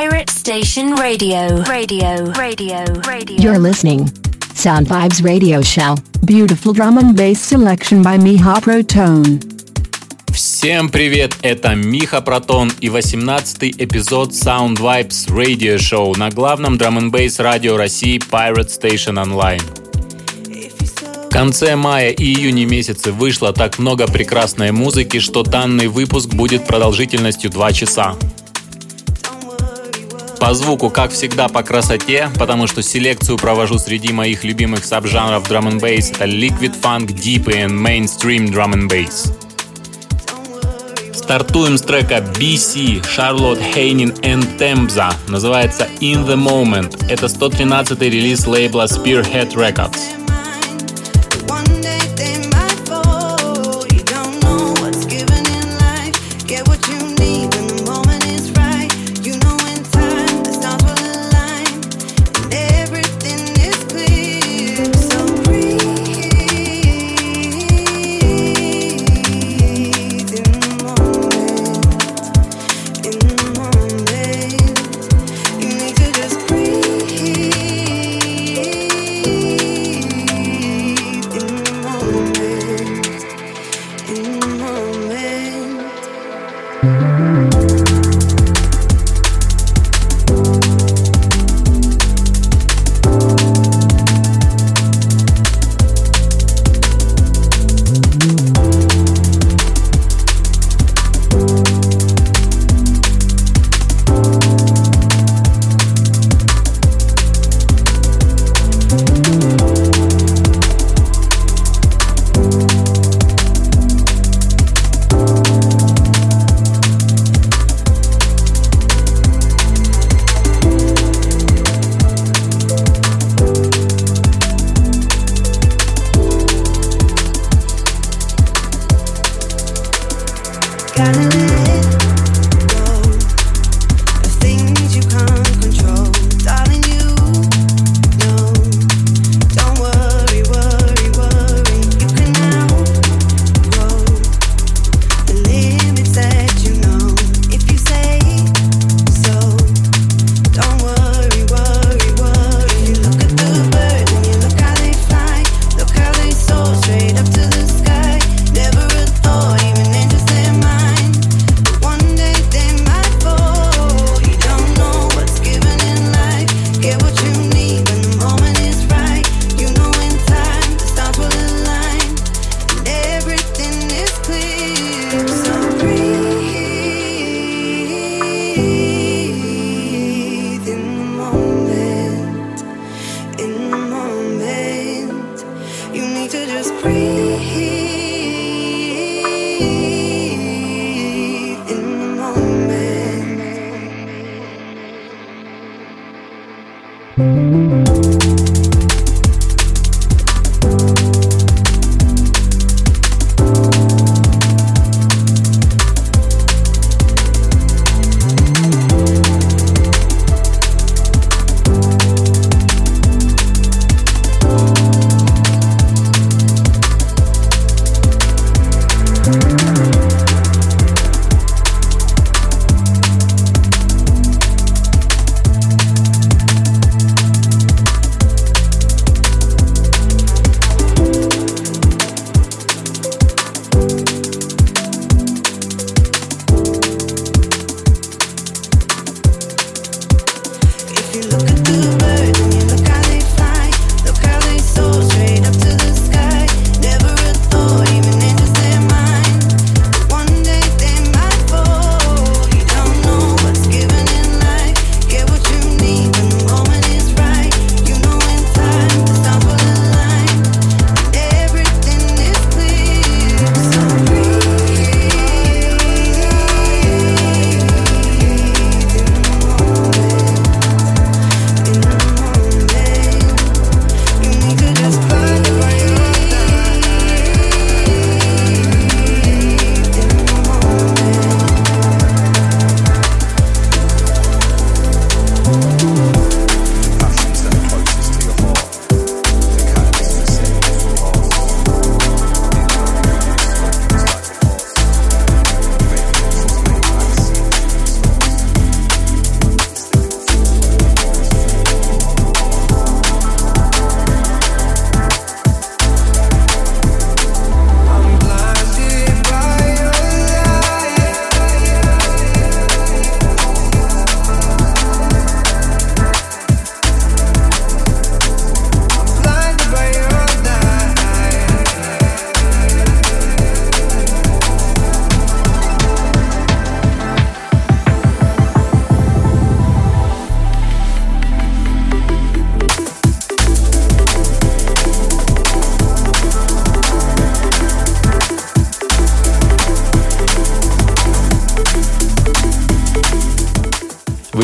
Pirate Station Radio. Radio. Radio. Radio. You're listening. Sound Vibes Radio Show. Beautiful drum and bass selection by Miha Protone. Всем привет, это Миха Протон и 18 эпизод Sound Vibes Radio Show на главном драм н бейс радио России Pirate Station Online. В конце мая и июня месяце вышло так много прекрасной музыки, что данный выпуск будет продолжительностью 2 часа. По звуку, как всегда, по красоте, потому что селекцию провожу среди моих любимых саб-жанров драм н бейс это Liquid Funk, Deep и Mainstream Drum and Bass. Стартуем с трека BC, Charlotte Haynin and Temza. Называется In The Moment. Это 113-й релиз лейбла Spearhead Records.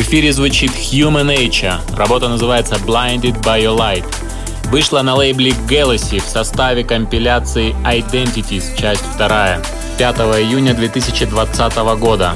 Эфире звучит Human Nature. Работа называется Blinded by Your Light. Вышла на лейбле Galaxy в составе компиляции Identities, часть 2, 5 июня 2020 года.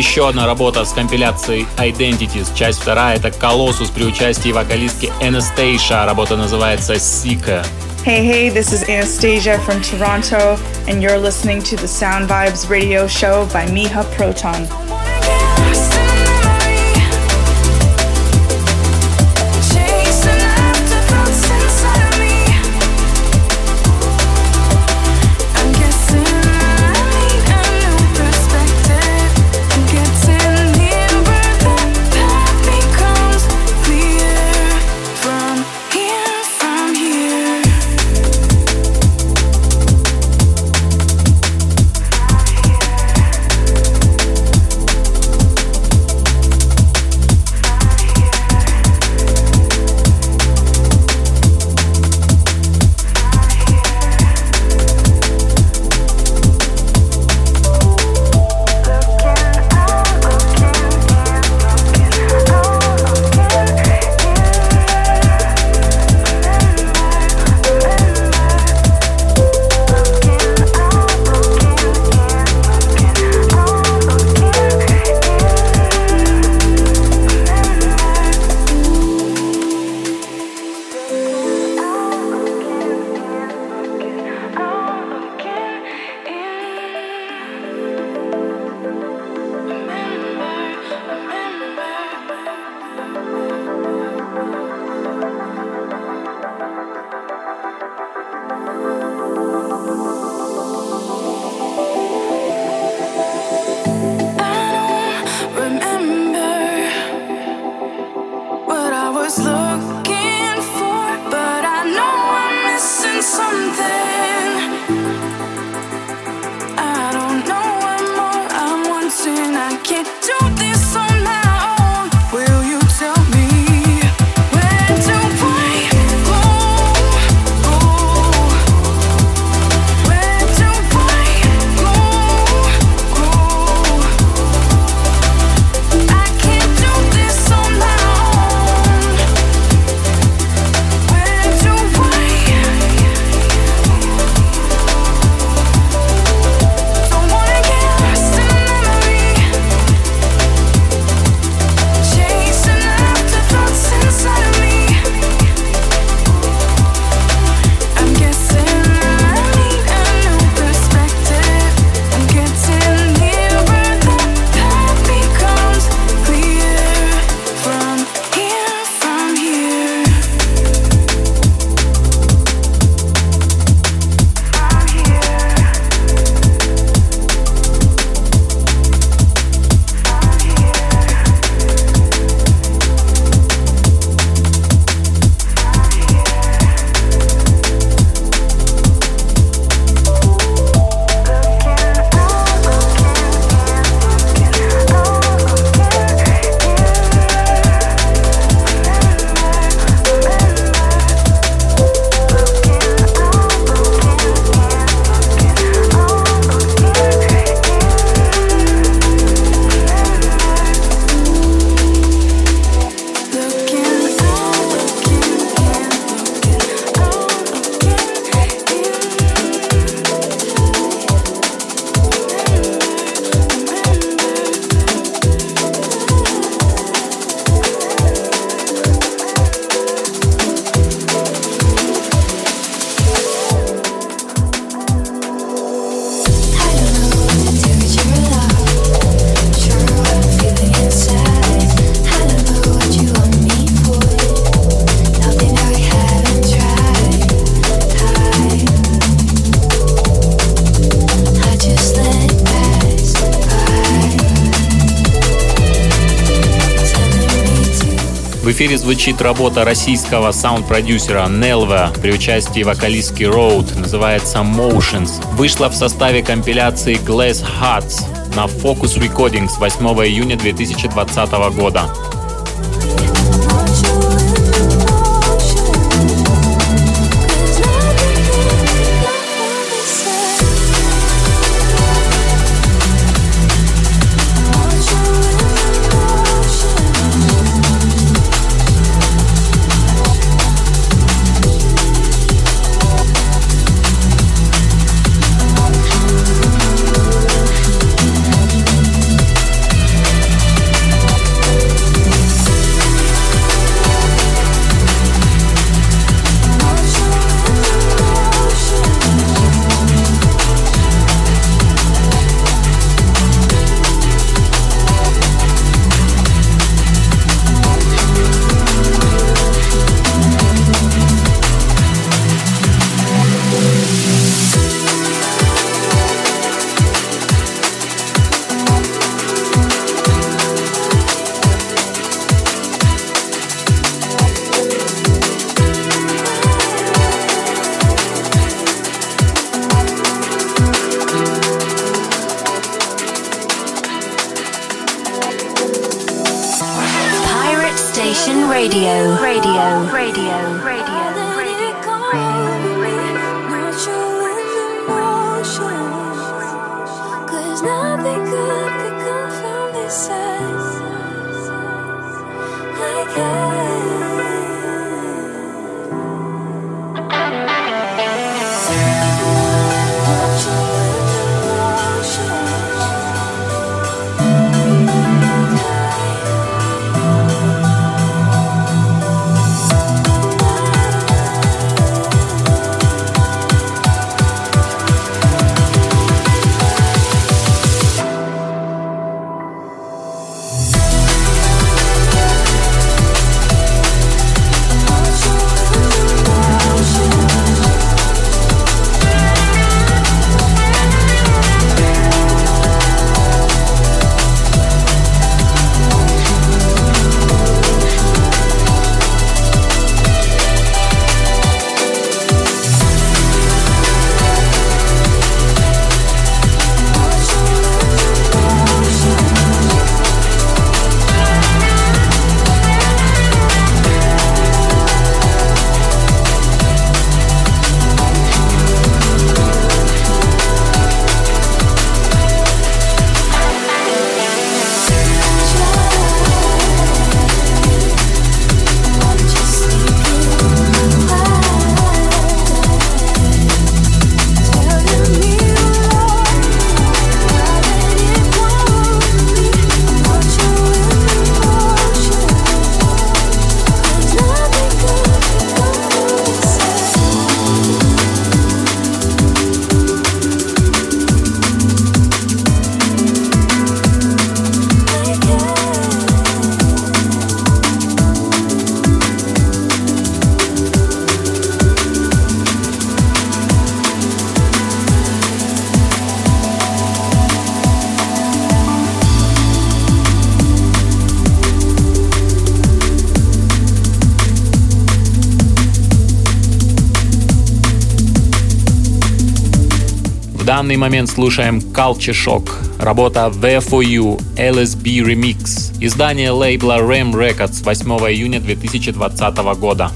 Еще одна работа с компиляцией Identities. Часть вторая — это Colossus при участии вокалистки Anastasia. Работа называется Seeker. Hey, hey, this is Anastasia from Toronto, and you're listening to the Sound Vibes radio show by Miha Proton. Эфире звучит работа российского саунд-продюсера Nelva при участии вокалистки Road, называется Motions. Вышла в составе компиляции Glass Huts на Focus Recordings 8 июня 2020 года. Данный момент слушаем Culture Shock, работа V4U LSB Remix, издание лейбла Ram Records 8 июня 2020 года.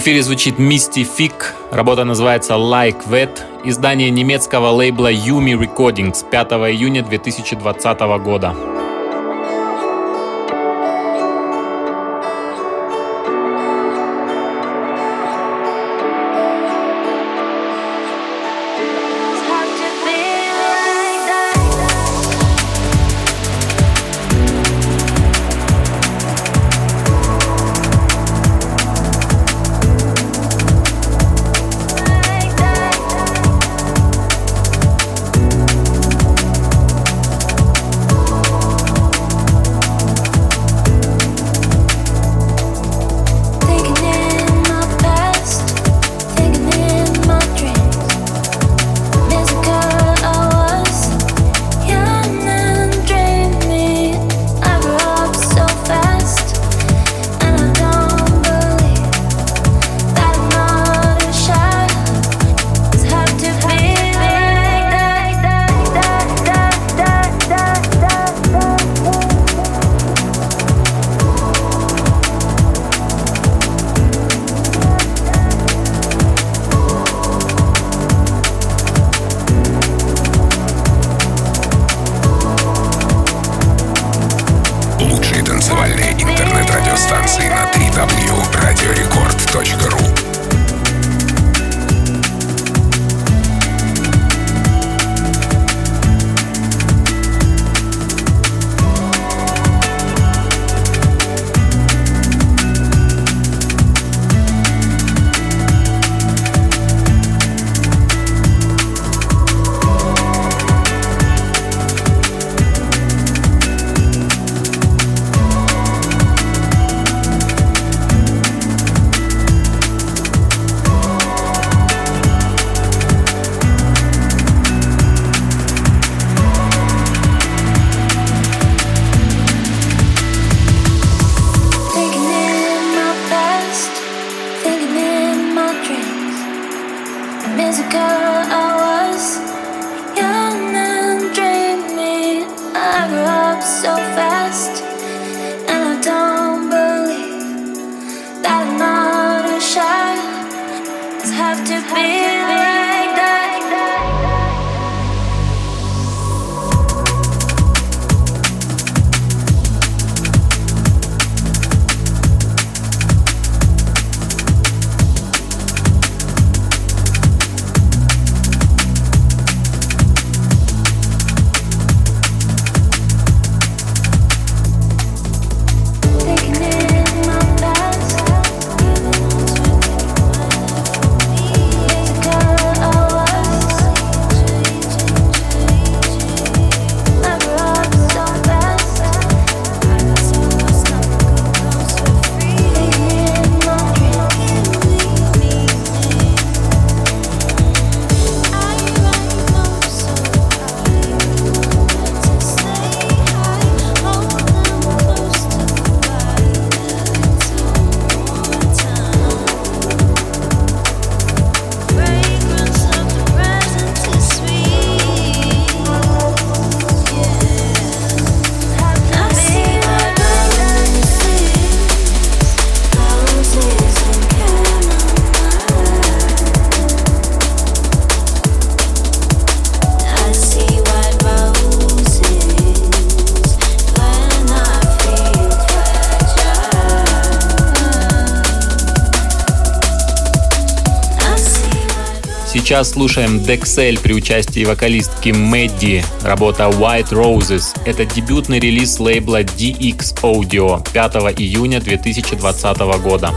Эфире звучит Mystifik, работа называется Like That, издание немецкого лейбла Yumi Recordings 5 июня 2020 года. Сейчас слушаем Dexel при участии вокалистки Мэдди, работа White Roses. Это дебютный релиз лейбла DX Audio 5 июня 2020 года.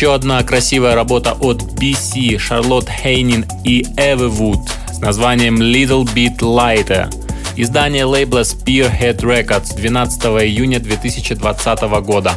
Еще одна красивая работа от BC, Шарлотт Хейнин и Эвы Вуд с названием Little Bit Lighter. Издание лейбла Spearhead Records 12 июня 2020 года.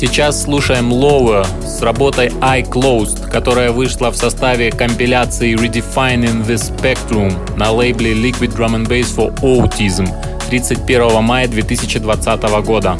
Сейчас слушаем Lower с работой I Closed, которая вышла в составе компиляции Redefining the Spectrum на лейбле Liquid Drum and Bass for Autism 31 мая 2020 года.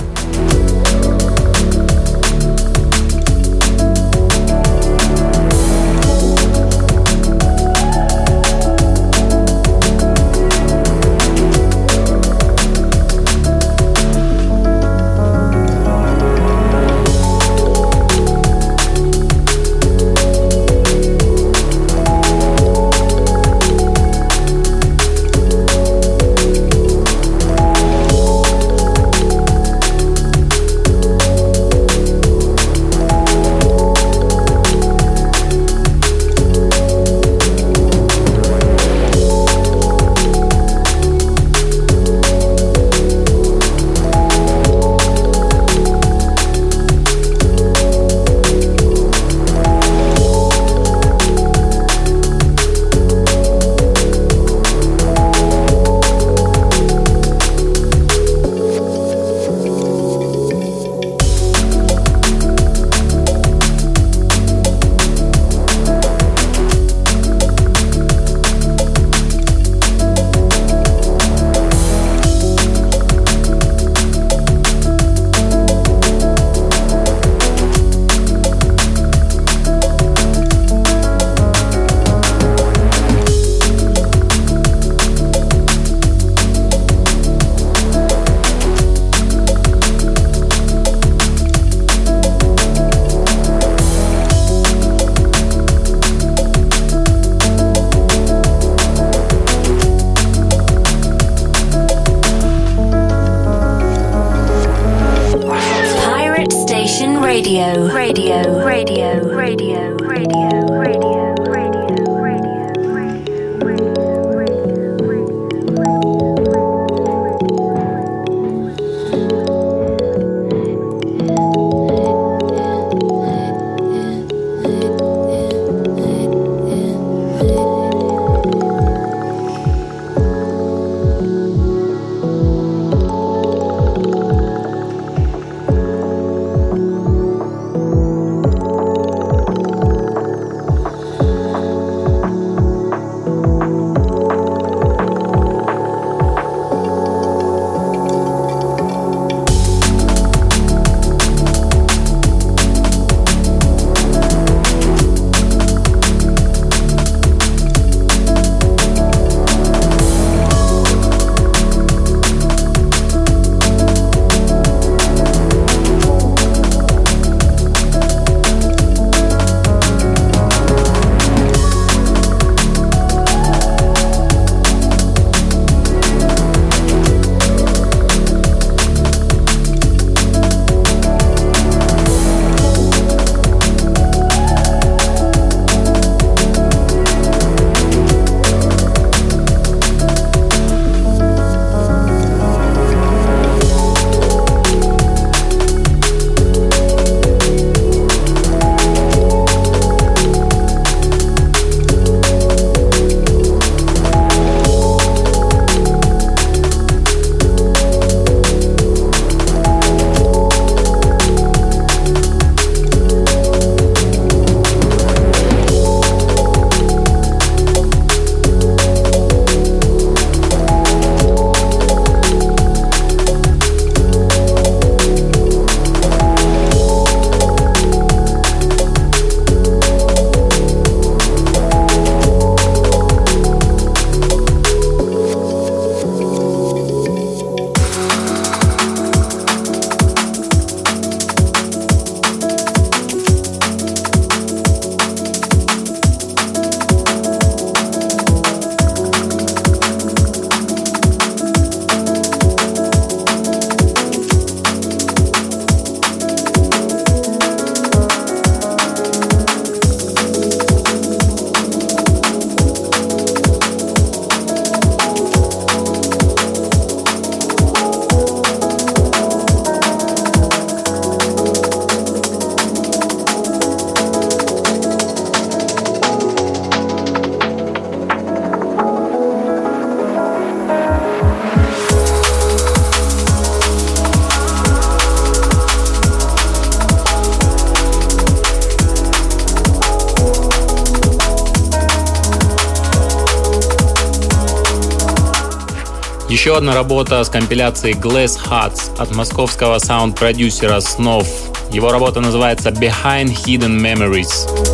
Работа с компиляцией Glass Huts от московского саунд-продюсера Снов. Его работа называется Behind Hidden Memories.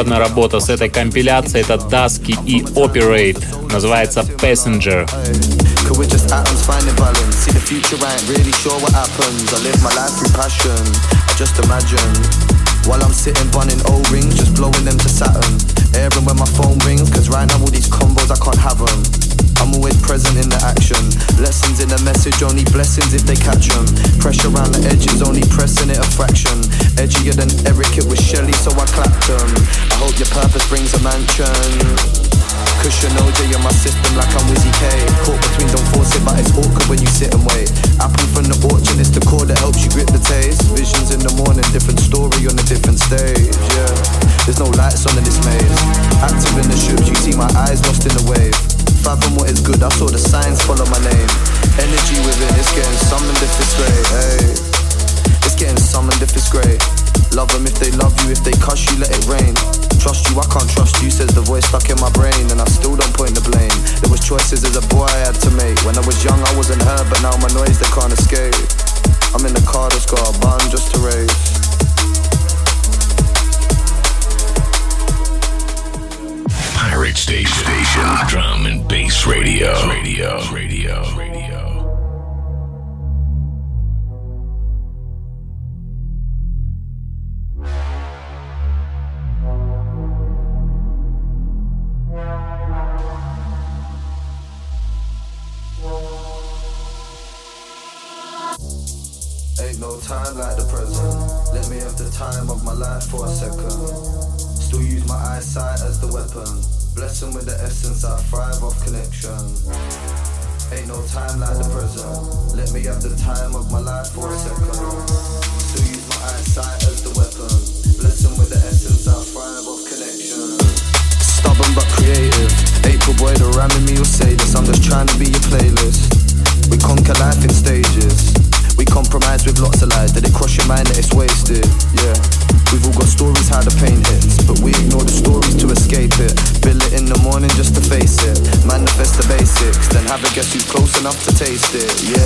одна работа с этой компиляции это Dusky и Operate. Называется Passenger. Could we just atoms finding balance? See the future, I ain't really sure what happens. I live my life through passion. I just imagine. While I'm sitting bunning O-rings, just blowing them to Saturn. Airing when my phone rings, cause right now all these combos I can't have them. I'm always present in the action. Lessons in the message, only blessings if they catch them. Pressure around the edges, only pressing it a fraction. Edgier than Eric, it was Shelly, so I clapped them. I hope your purpose brings a mansion. Cushion OJ in my system like I'm Wizzy K. Caught between, don't force it, but it's awkward when you sit and wait. Apple from the orchard, it's the core that helps you grip the taste. Visions in the morning, different story on a different stage. Yeah, there's no lights on in this maze. Active in the ships, you see my eyes lost in the wave. Fathom what is good, I saw the signs follow my name. Energy within, it's getting summoned if it's. Hey, it's getting summoned if it's great. Love them if they love you, if they cuss you, let it rain. Trust you, I can't trust you, says the voice stuck in my brain, and I still don't point the blame. There was choices as a boy I had to make. When I was young, I wasn't heard, but now my noise they can't escape. I'm in the car that's got a button just to raise. Pirate Station. Station. Taste it. Yes,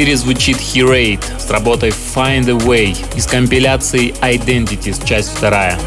эфире звучит Herate с работой Find a Way из компиляции Identities, часть вторая.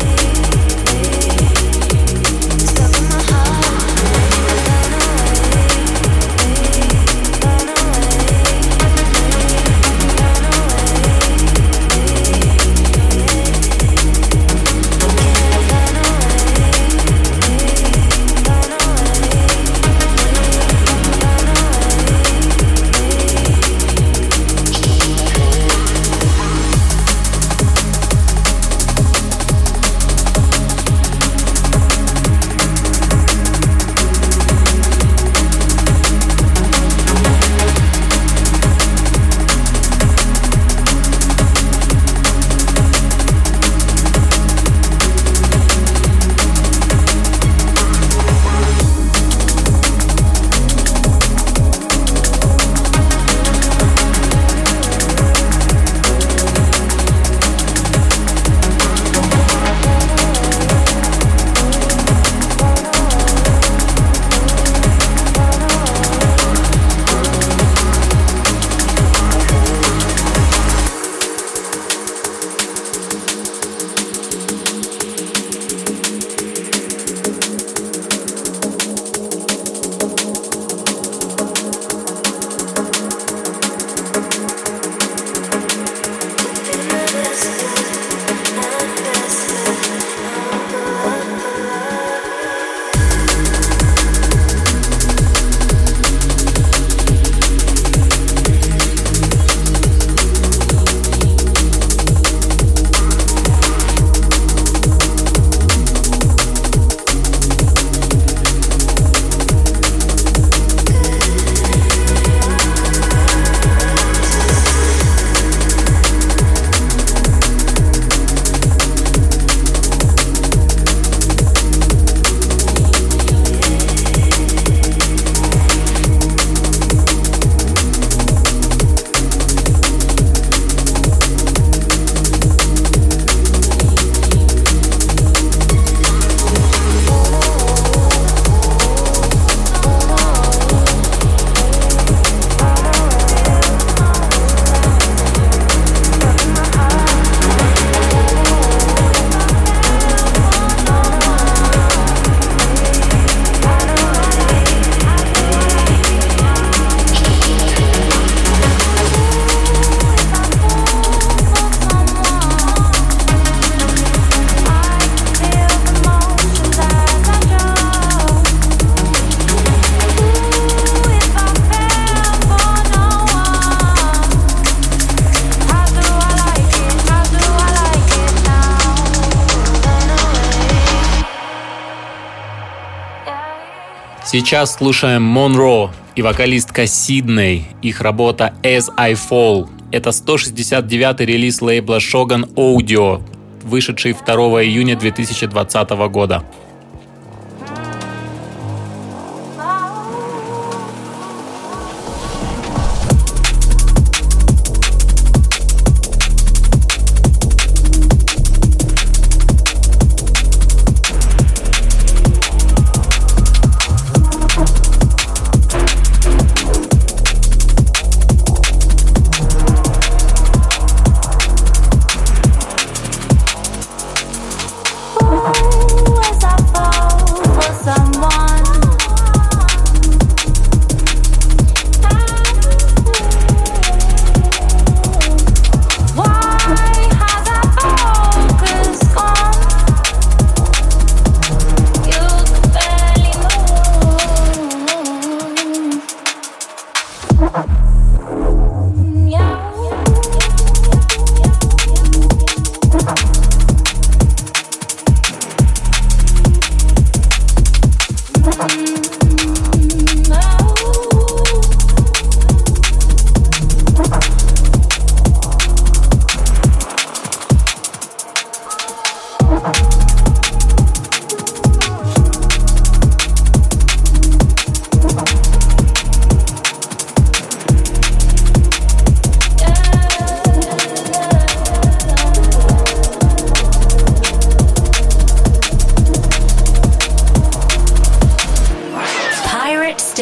Сейчас слушаем Монро и вокалистка Сидней. Их работа As I Fall. Это 169-й релиз лейбла Shogun Audio, вышедший 2 июня 2020 года.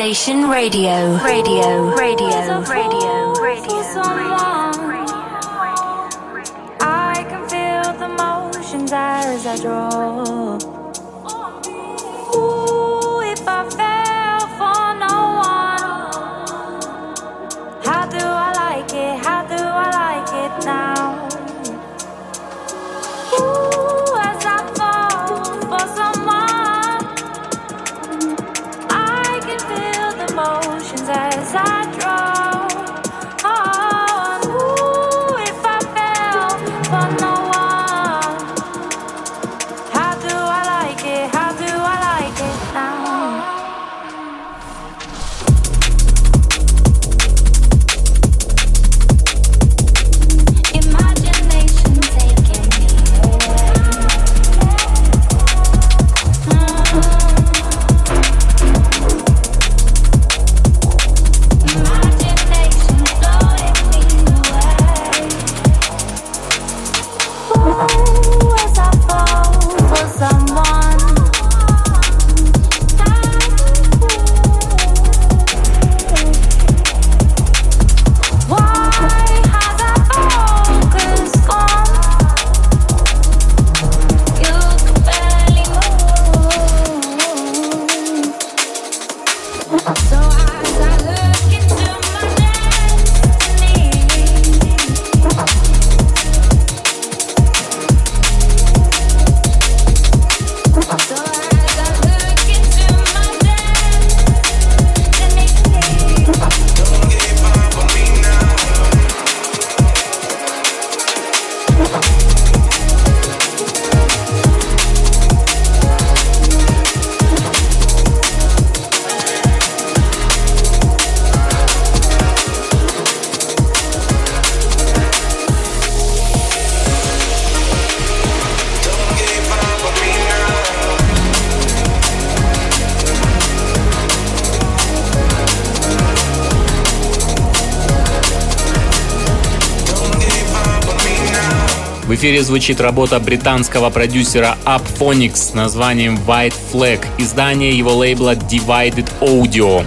Radio. Radio. Radio. Radio. Radio. I can feel the motions as I draw. Эфире звучит работа британского продюсера Upphonics с названием White Flag, издание его лейбла Divided Audio.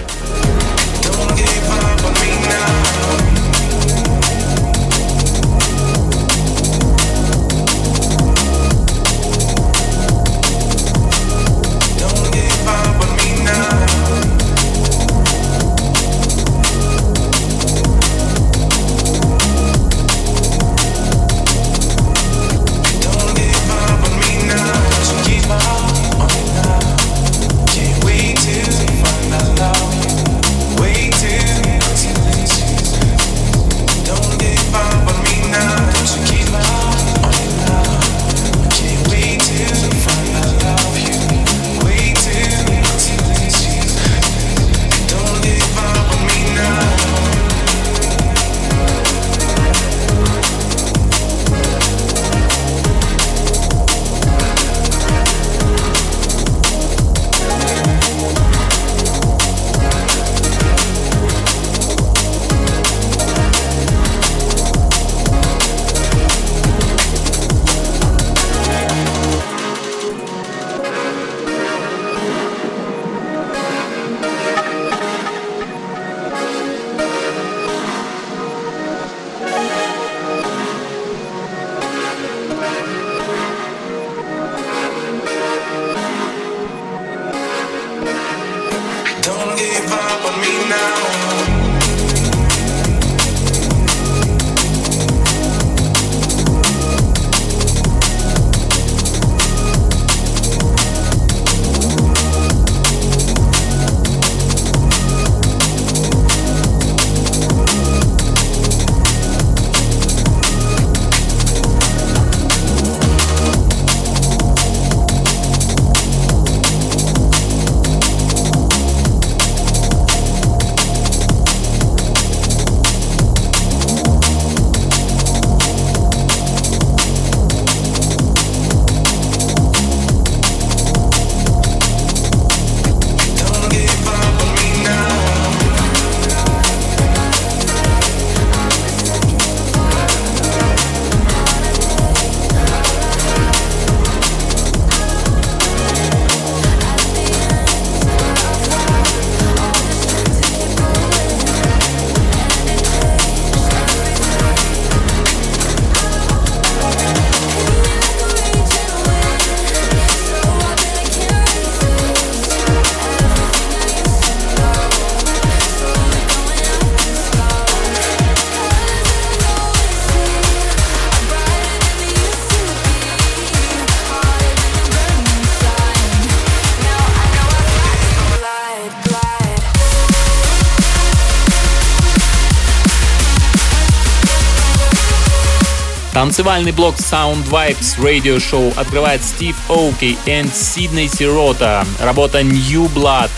Танцевальный блок Sound Vibes Radio Show открывает Стив Оуки и Сидней Сирота. Работа New Blood.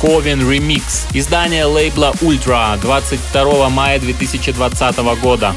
Ковен Remix. Издание лейбла Ultra 22 мая 2020 года.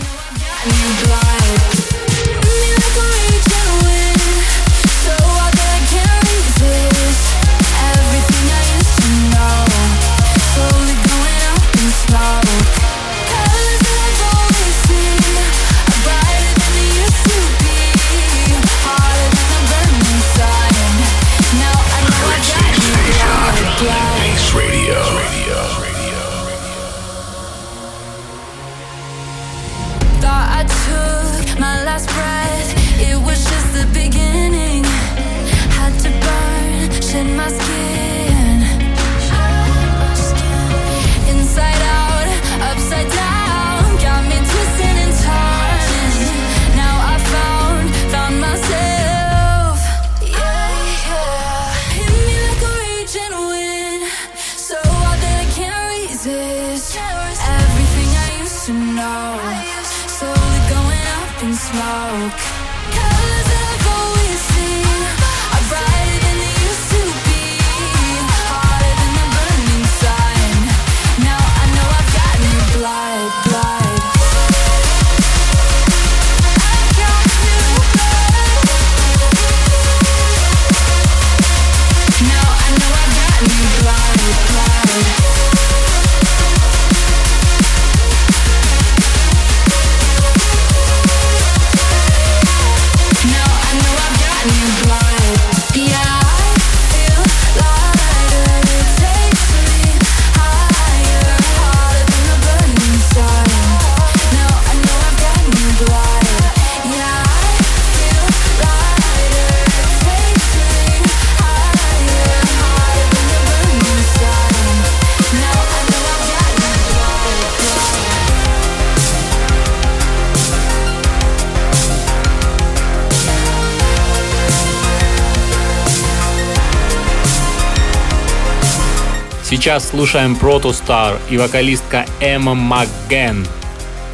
Сейчас слушаем Protostar и вокалистка Эмма МакГен.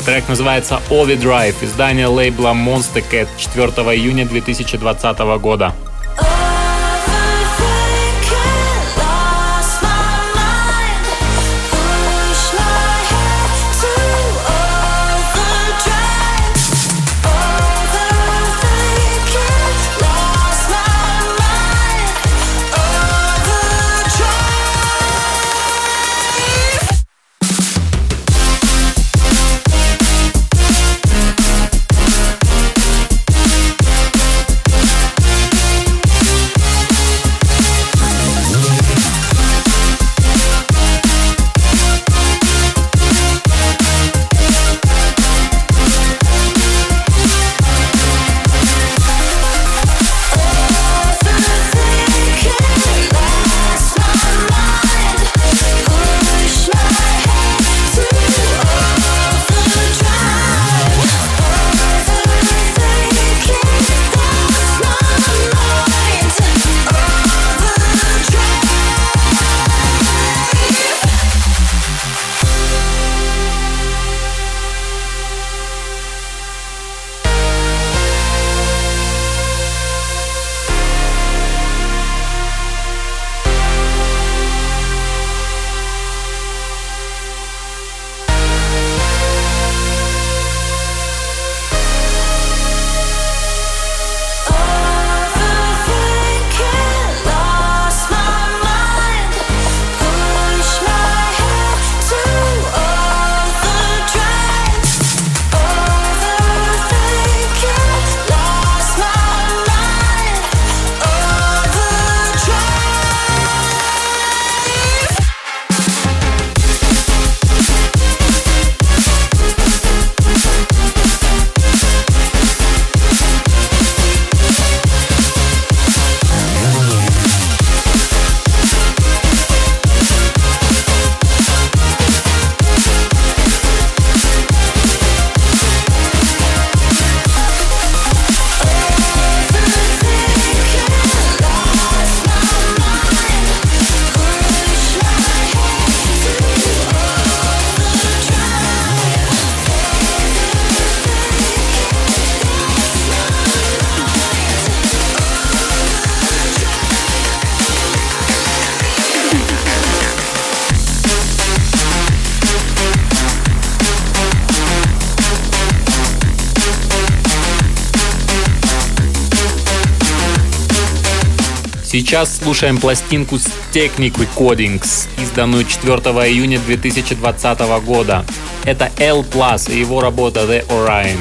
Трек называется Overdrive, издание лейбла Monster Cat 4 июня 2020 года. Сейчас слушаем пластинку с Technic Recordings, изданную 4 июня 2020 года. Это L Plus и его работа The Orion.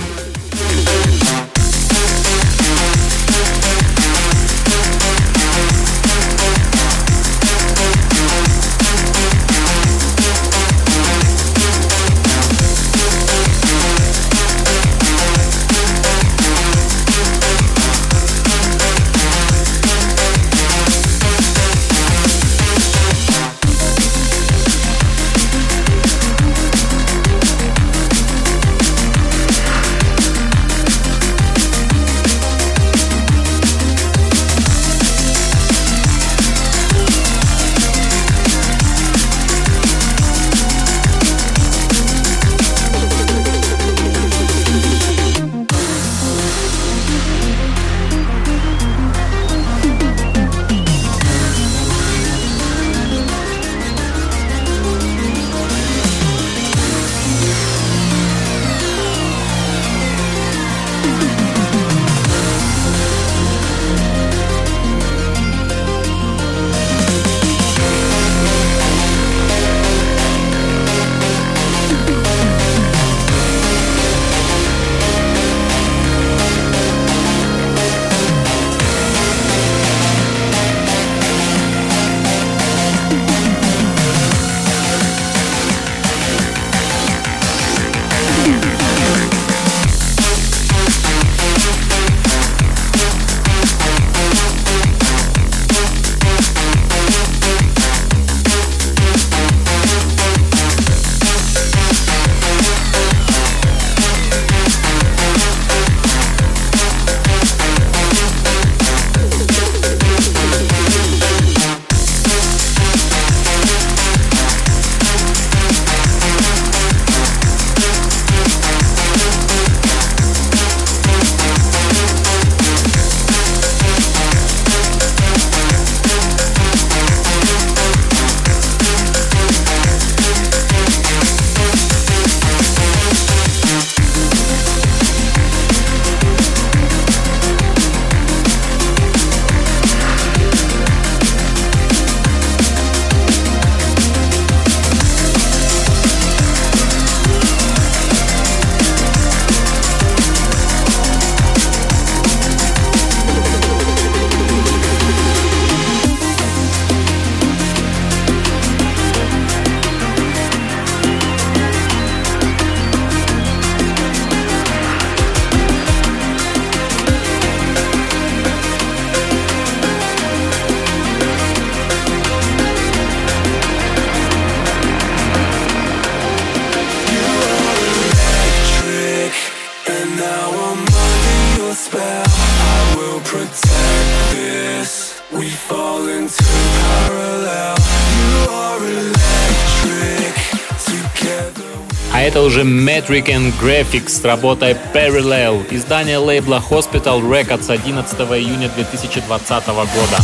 Metric and Graphics с работой Parallel, издание лейбла Hospital Records 11 июня 2020 года.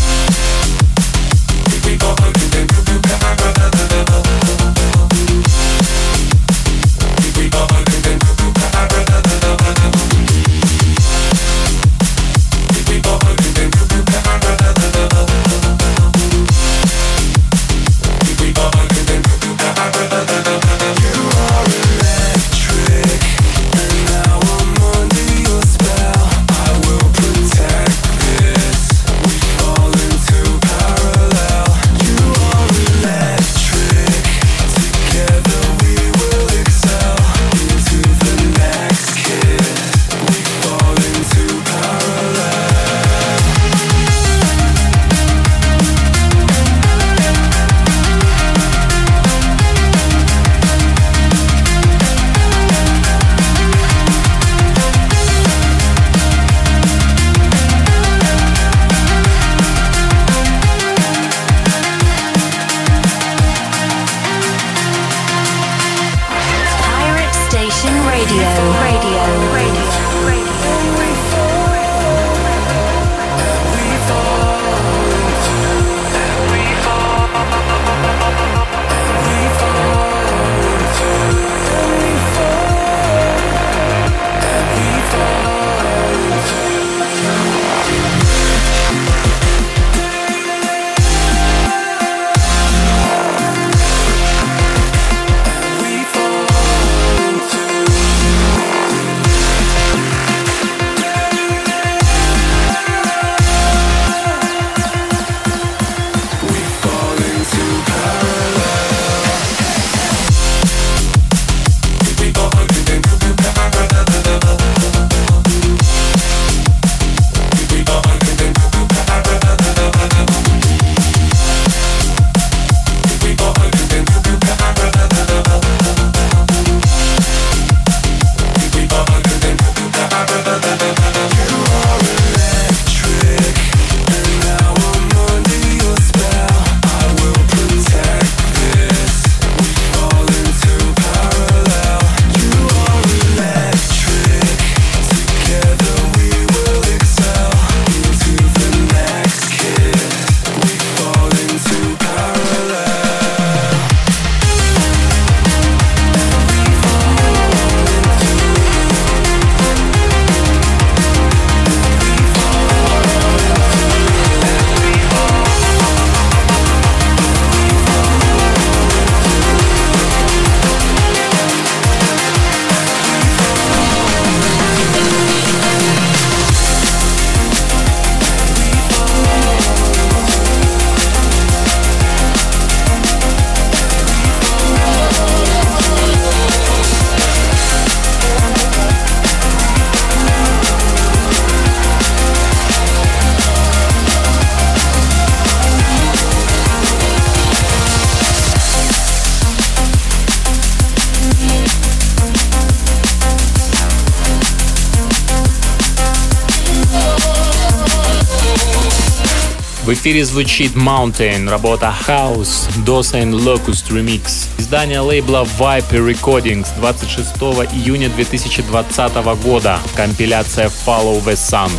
4 звучит Mountain, работа House, DOS and Locust Remix. Издание лейбла Viper Recordings 26 июня 2020 года. Компиляция Follow the Sun.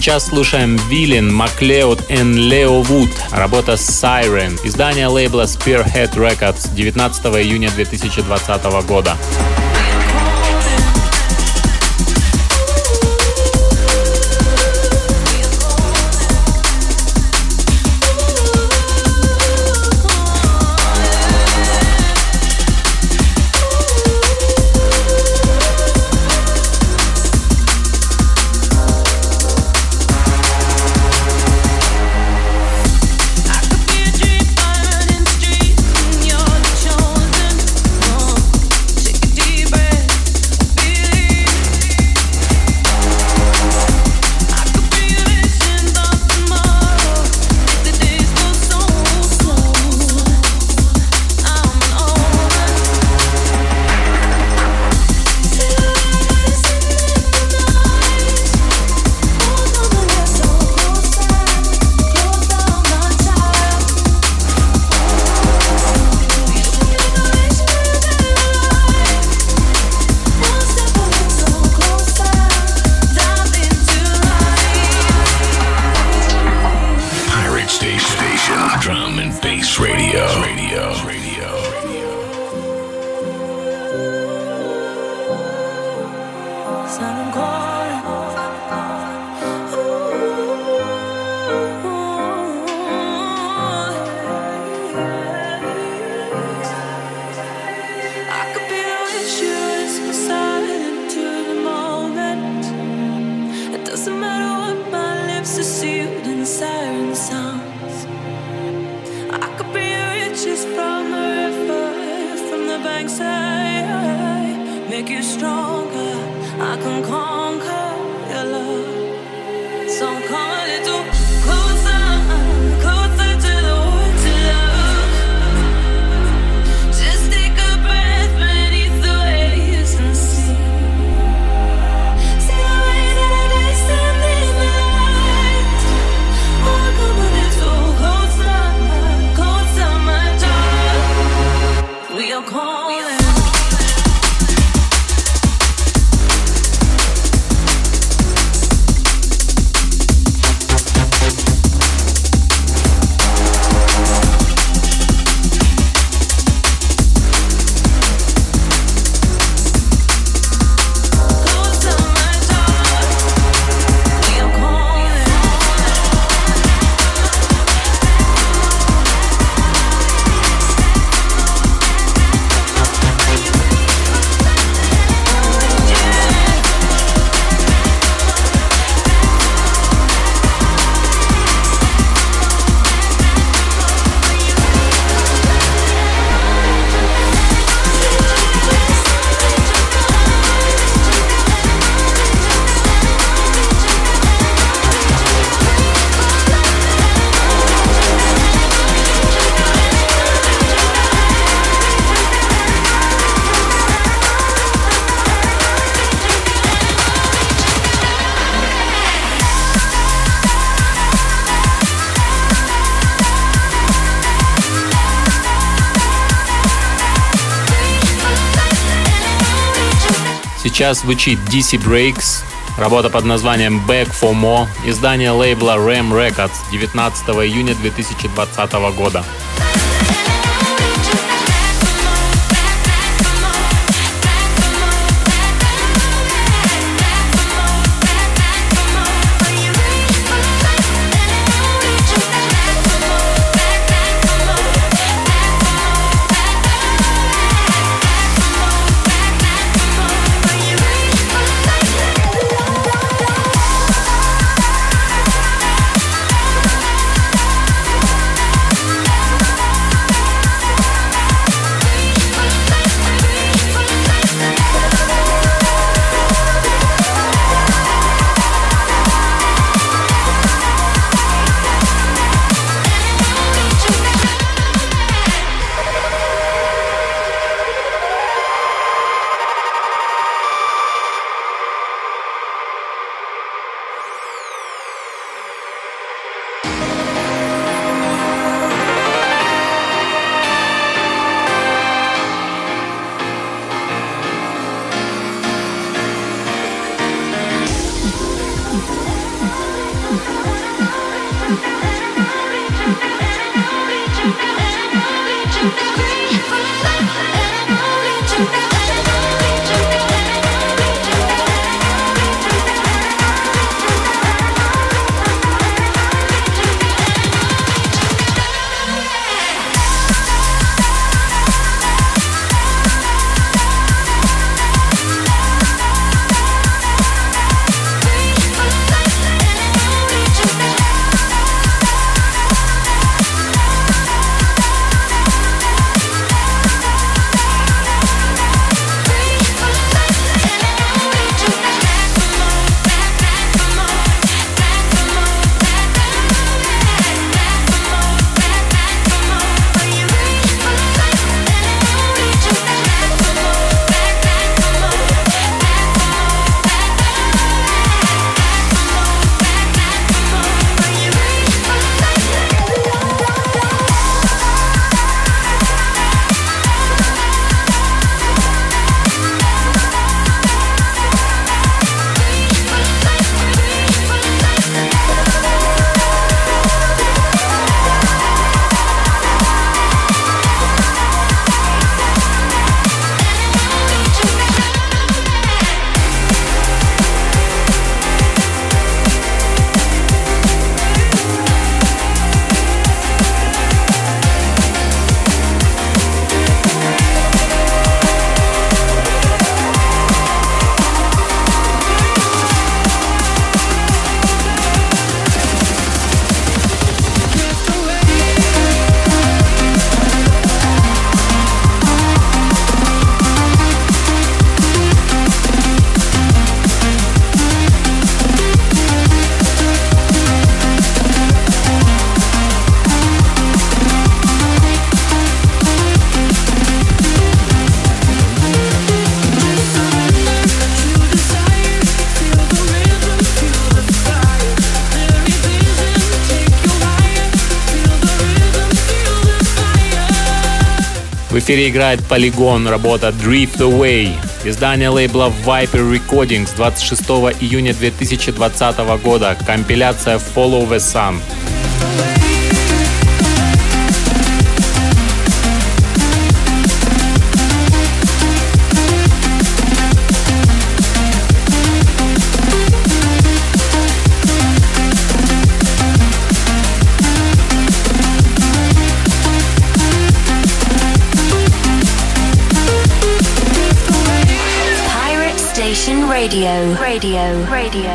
Сейчас слушаем Виллин, Маклеод и Лео Вуд. Работа Siren. Издание лейбла Spearhead Records 19 июня 2020 года. Сейчас звучит DC Breaks, работа под названием Back for More, издание лейбла Ram Records 19 июня 2020 года. Эфире играет Polygon, работа Drift Away. Издание лейбла Viper Recordings 26 июня 2020 года. Компиляция Follow the Sun. Radio, radio,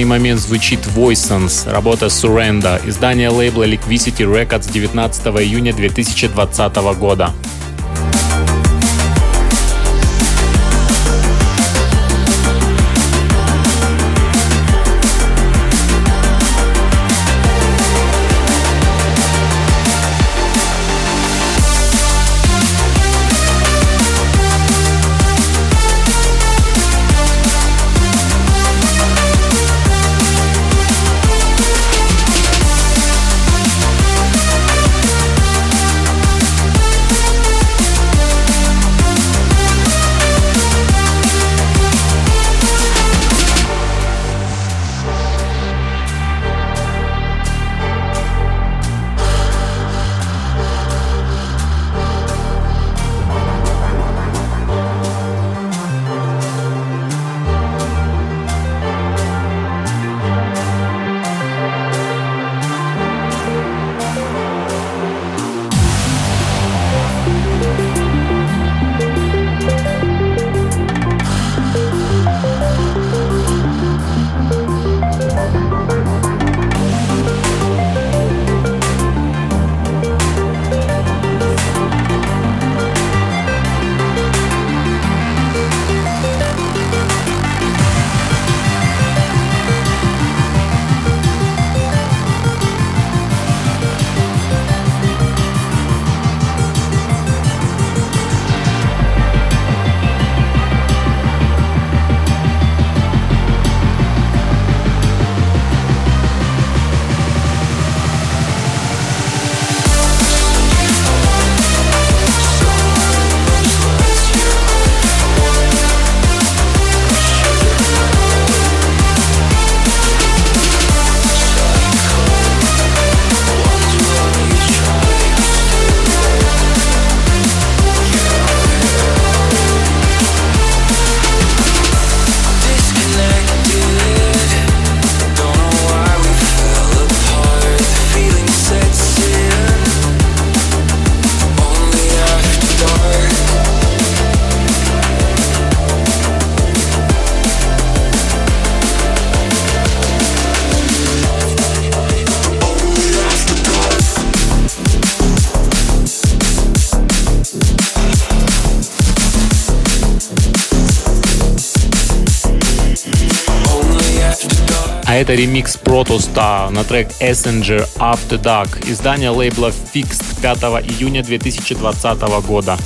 данный момент звучит Voices, работа Surrender, издание лейбла Liquidity Records 19 июня 2020 года. это ремикс Протоста на трек Essenger After Dark, издание лейбла Fixed 5 июня 2020 года.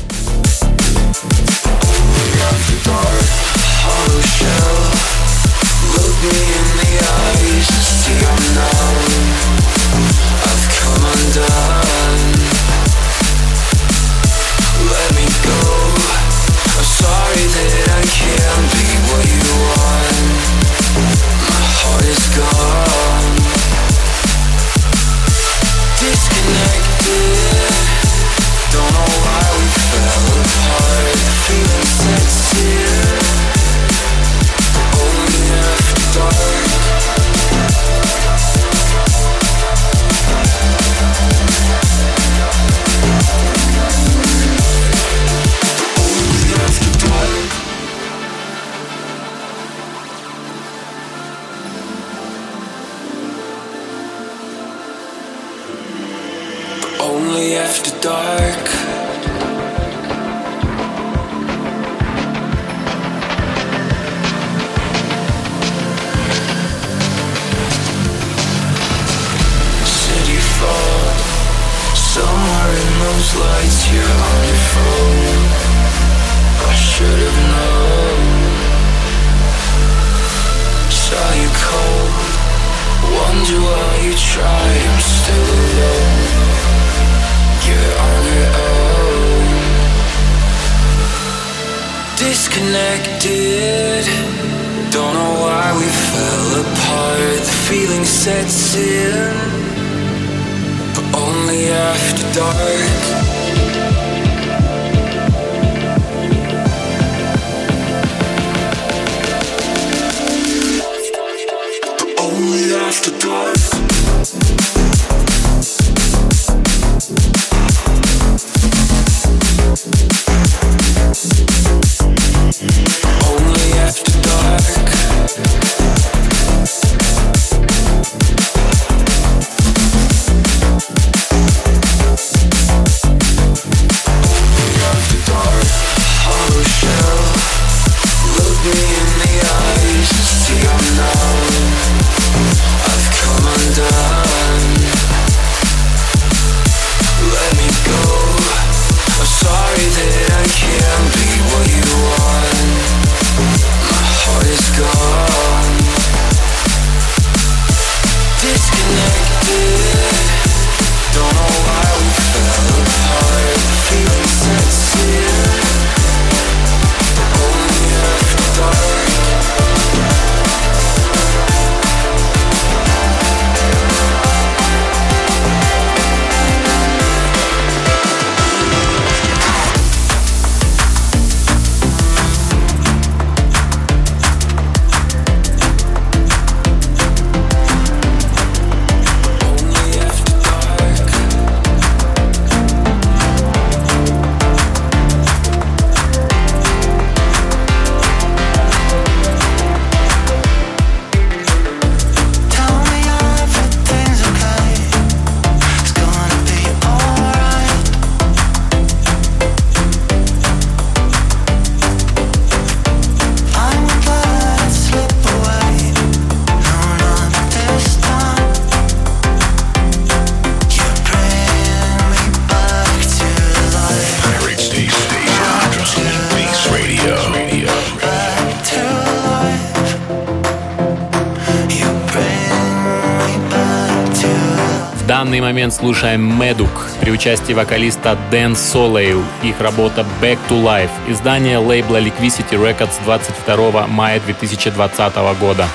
Слушаем Медук при участии вокалиста Дэн Солейл. Их работа Back to Life. Издание лейбла Liquidity Records 22 мая 2020 года.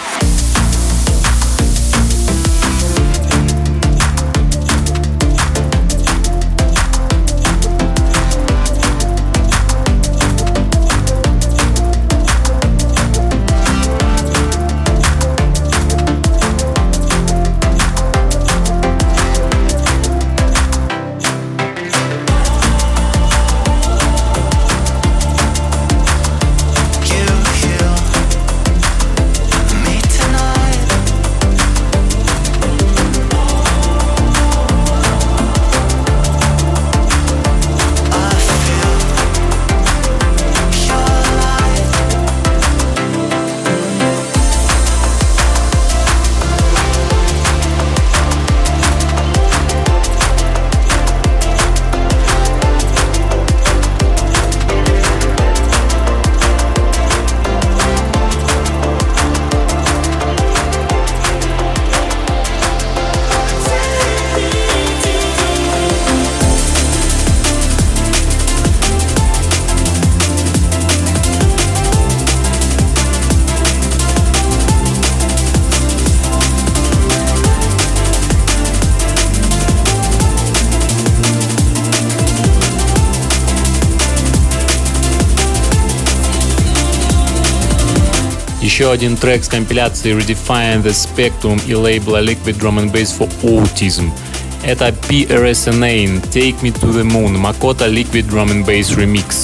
Еще один трек с компиляции Redefine the Spectrum и лейбла Liquid Drum and Bass for Autism. Это PRSNA Take Me to the Moon Макота Liquid Drum and Bass Remix.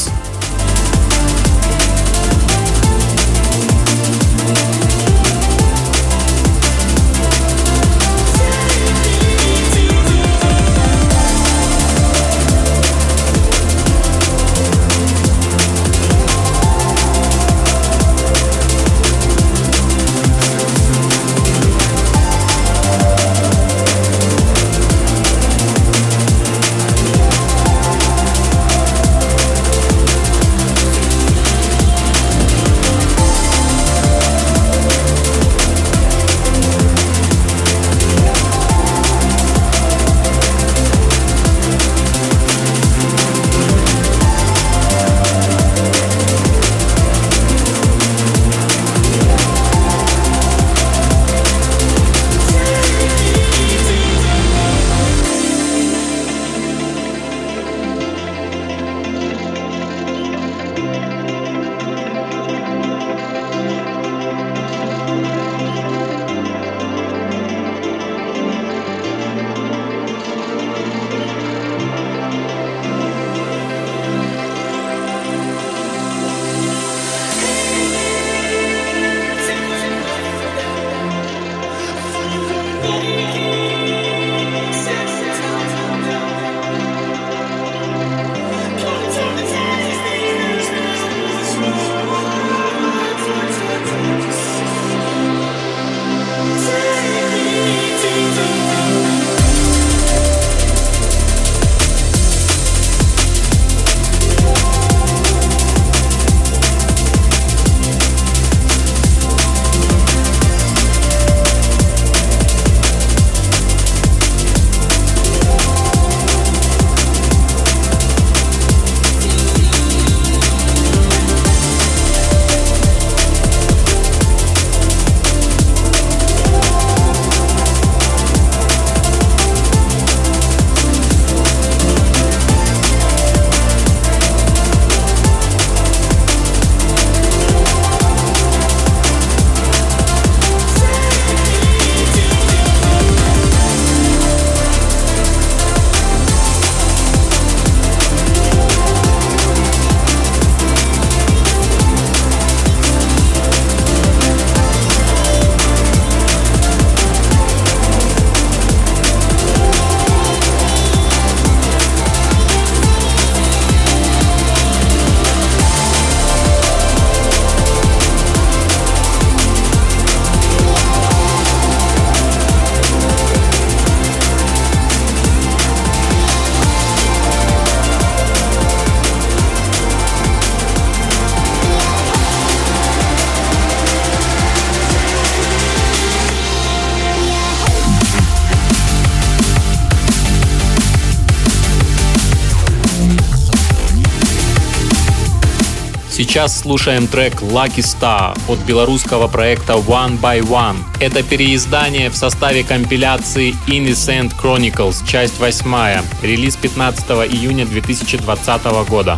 Сейчас слушаем трек Lucky Star от белорусского проекта One by One. Это переиздание в составе компиляции Innocent Chronicles, часть 8, релиз 15 июня 2020 года.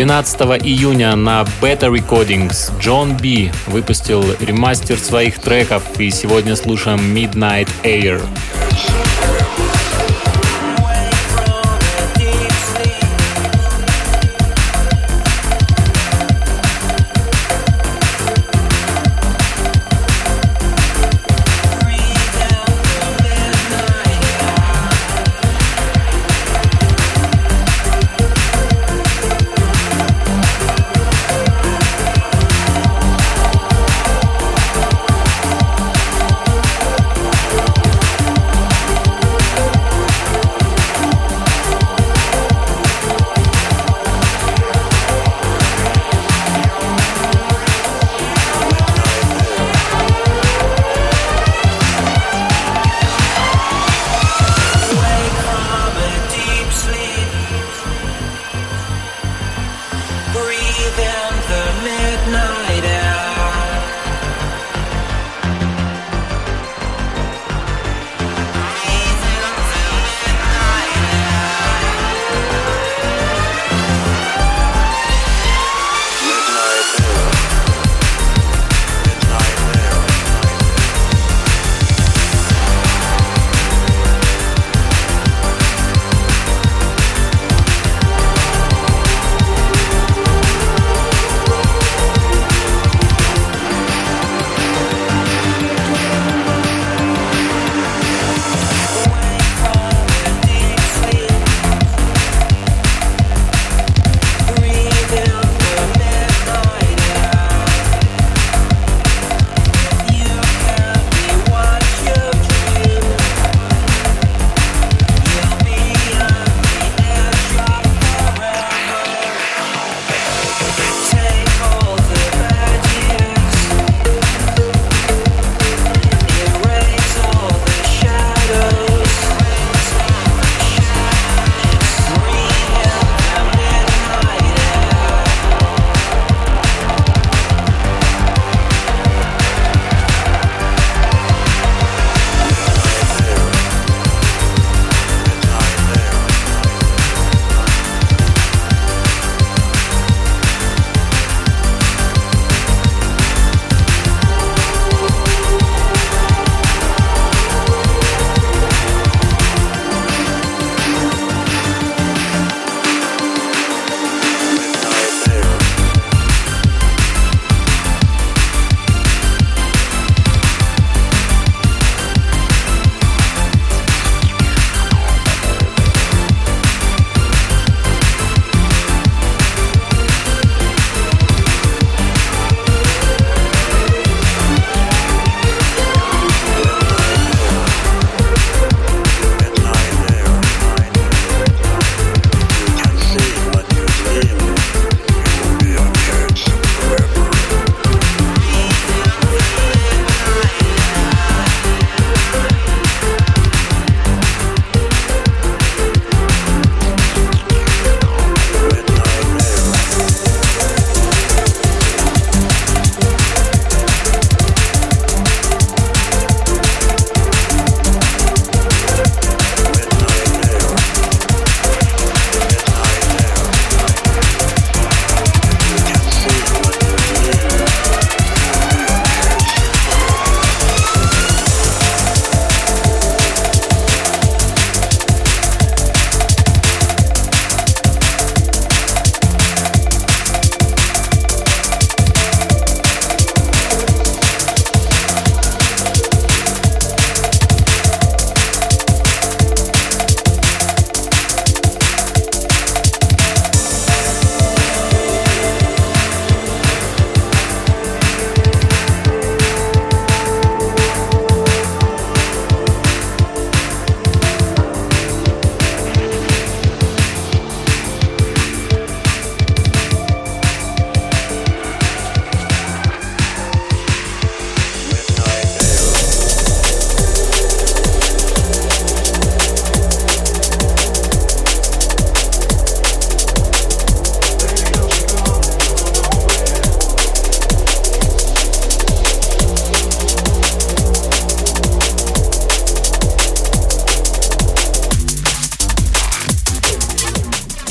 12 июня на Beta Recordings Джон Би выпустил ремастер своих треков, и сегодня слушаем Midnight Air.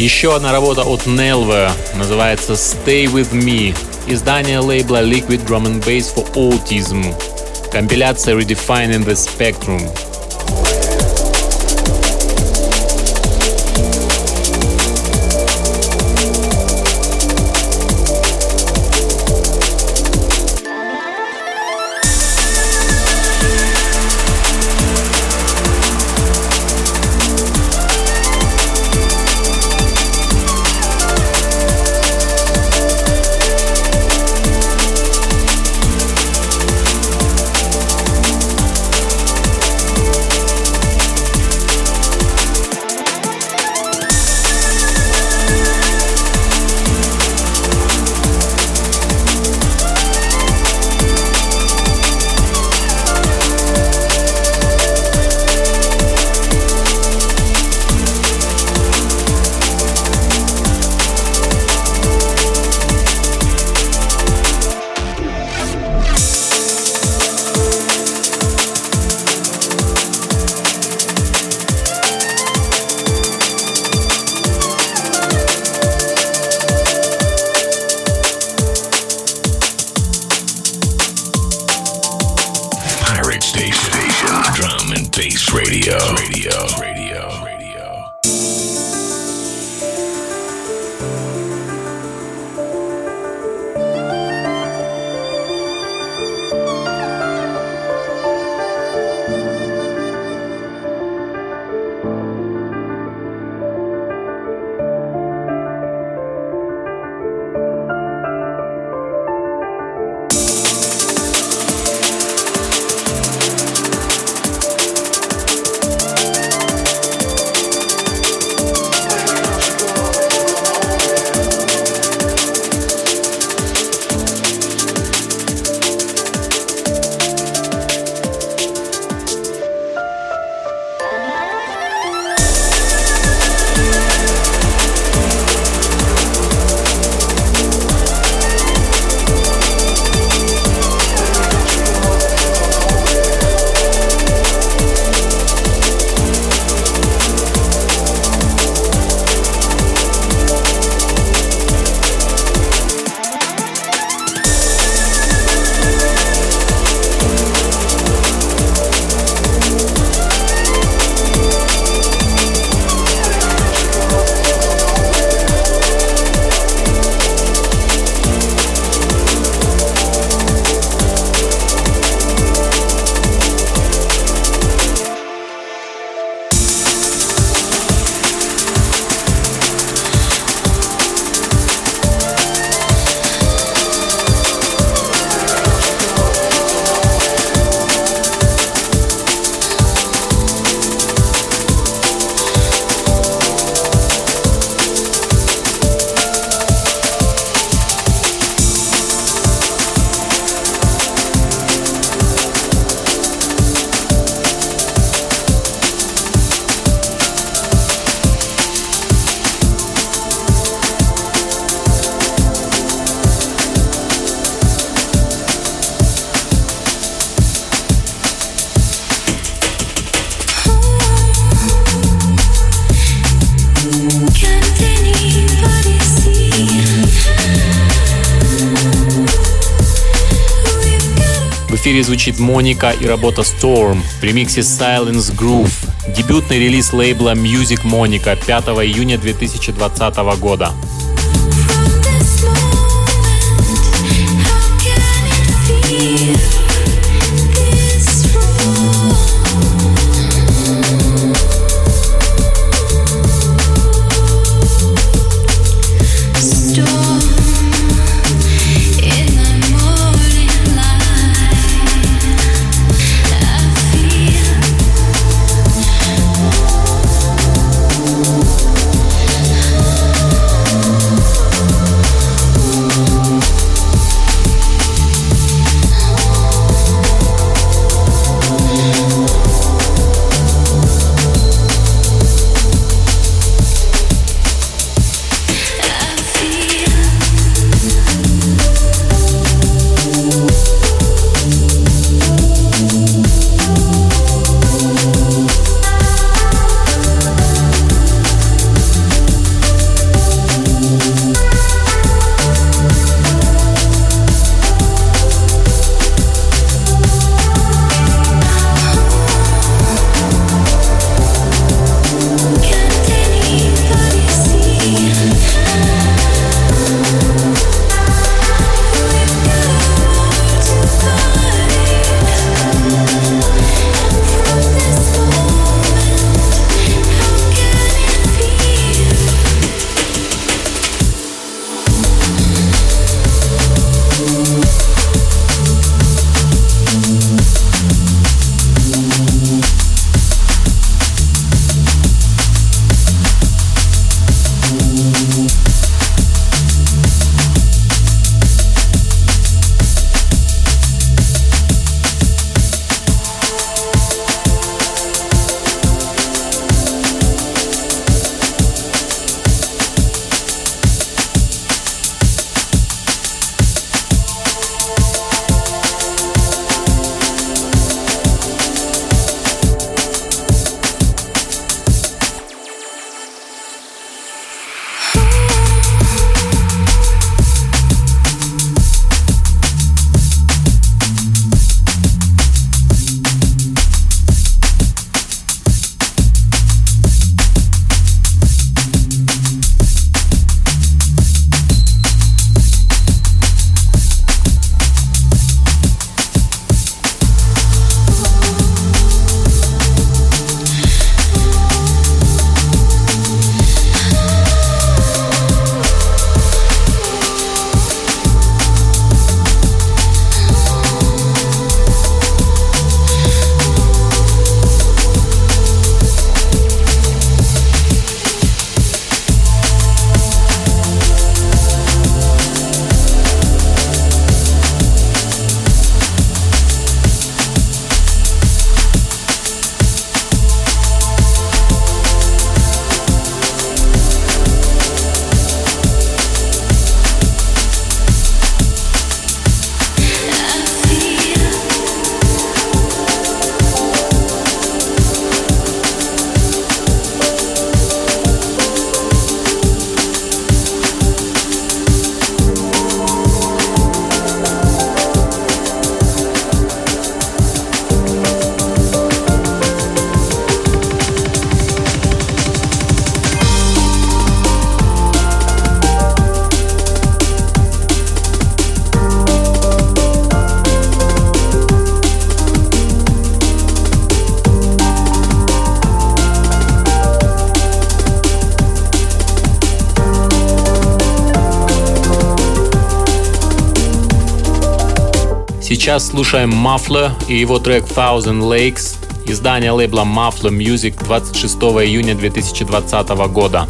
Еще одна работа от Nelver называется Stay With Me. Издание лейбла Liquid Drum and Bass for Autism. Компиляция Redefining the Spectrum. Звучит Моника и работа Storm в ремиксе Silence Groove. Дебютный релиз лейбла Music Monica 5 июня 2020 года. Сейчас слушаем Muffler и его трек Thousand Lakes, издание лейбла Muffler Music 26 июня 2020 года.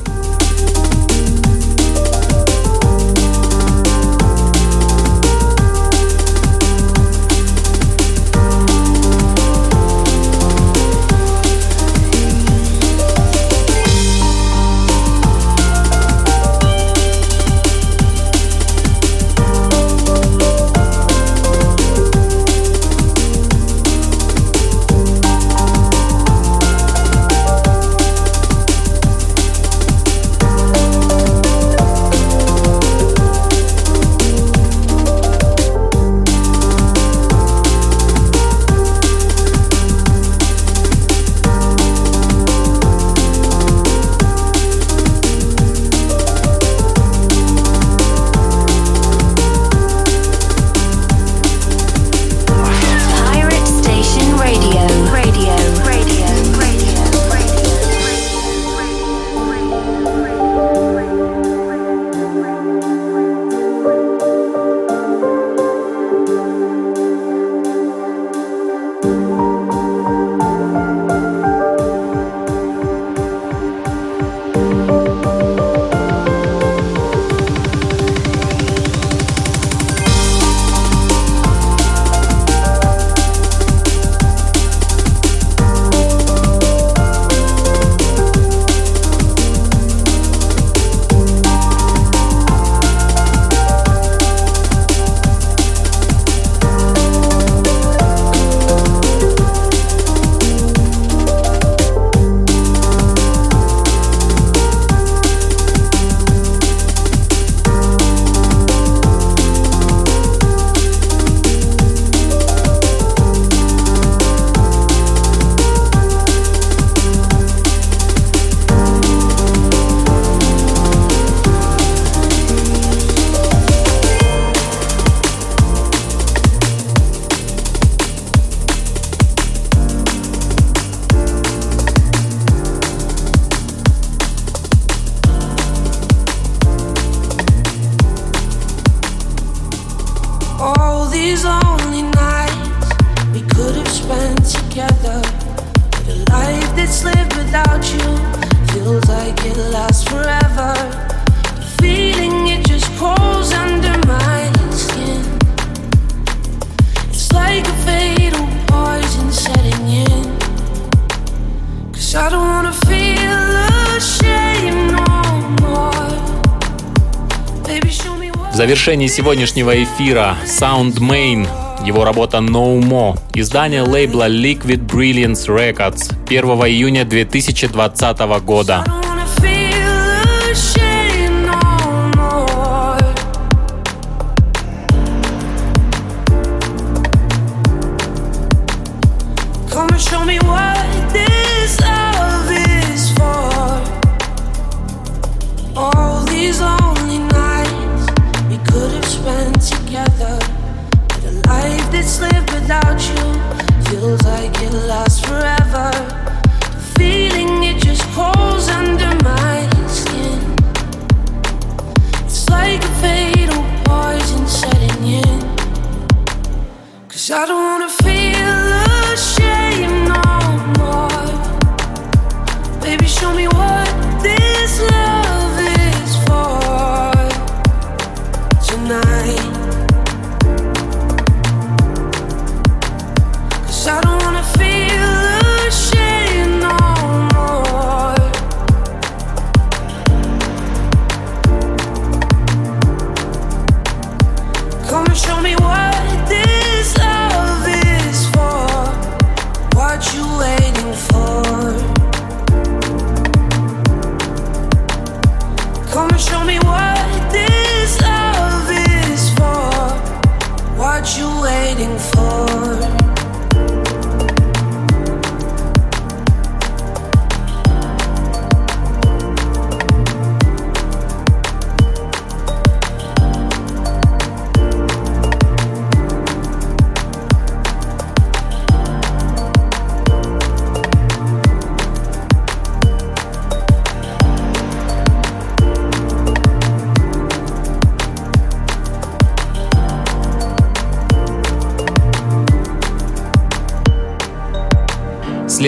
Завершении сегодняшнего эфира. Sound Main, его работа No More, издание лейбла Liquid Brilliance Records. 1 июня 2020 года.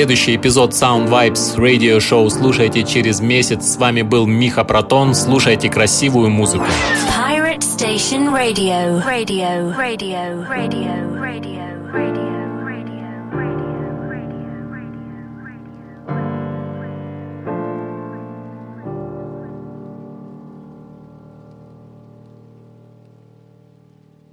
Следующий эпизод Sound Vibes Radio Show слушайте через месяц. С вами был Миха Протон. Слушайте красивую музыку. Pirate Station Radio. Radio. Radio. Radio.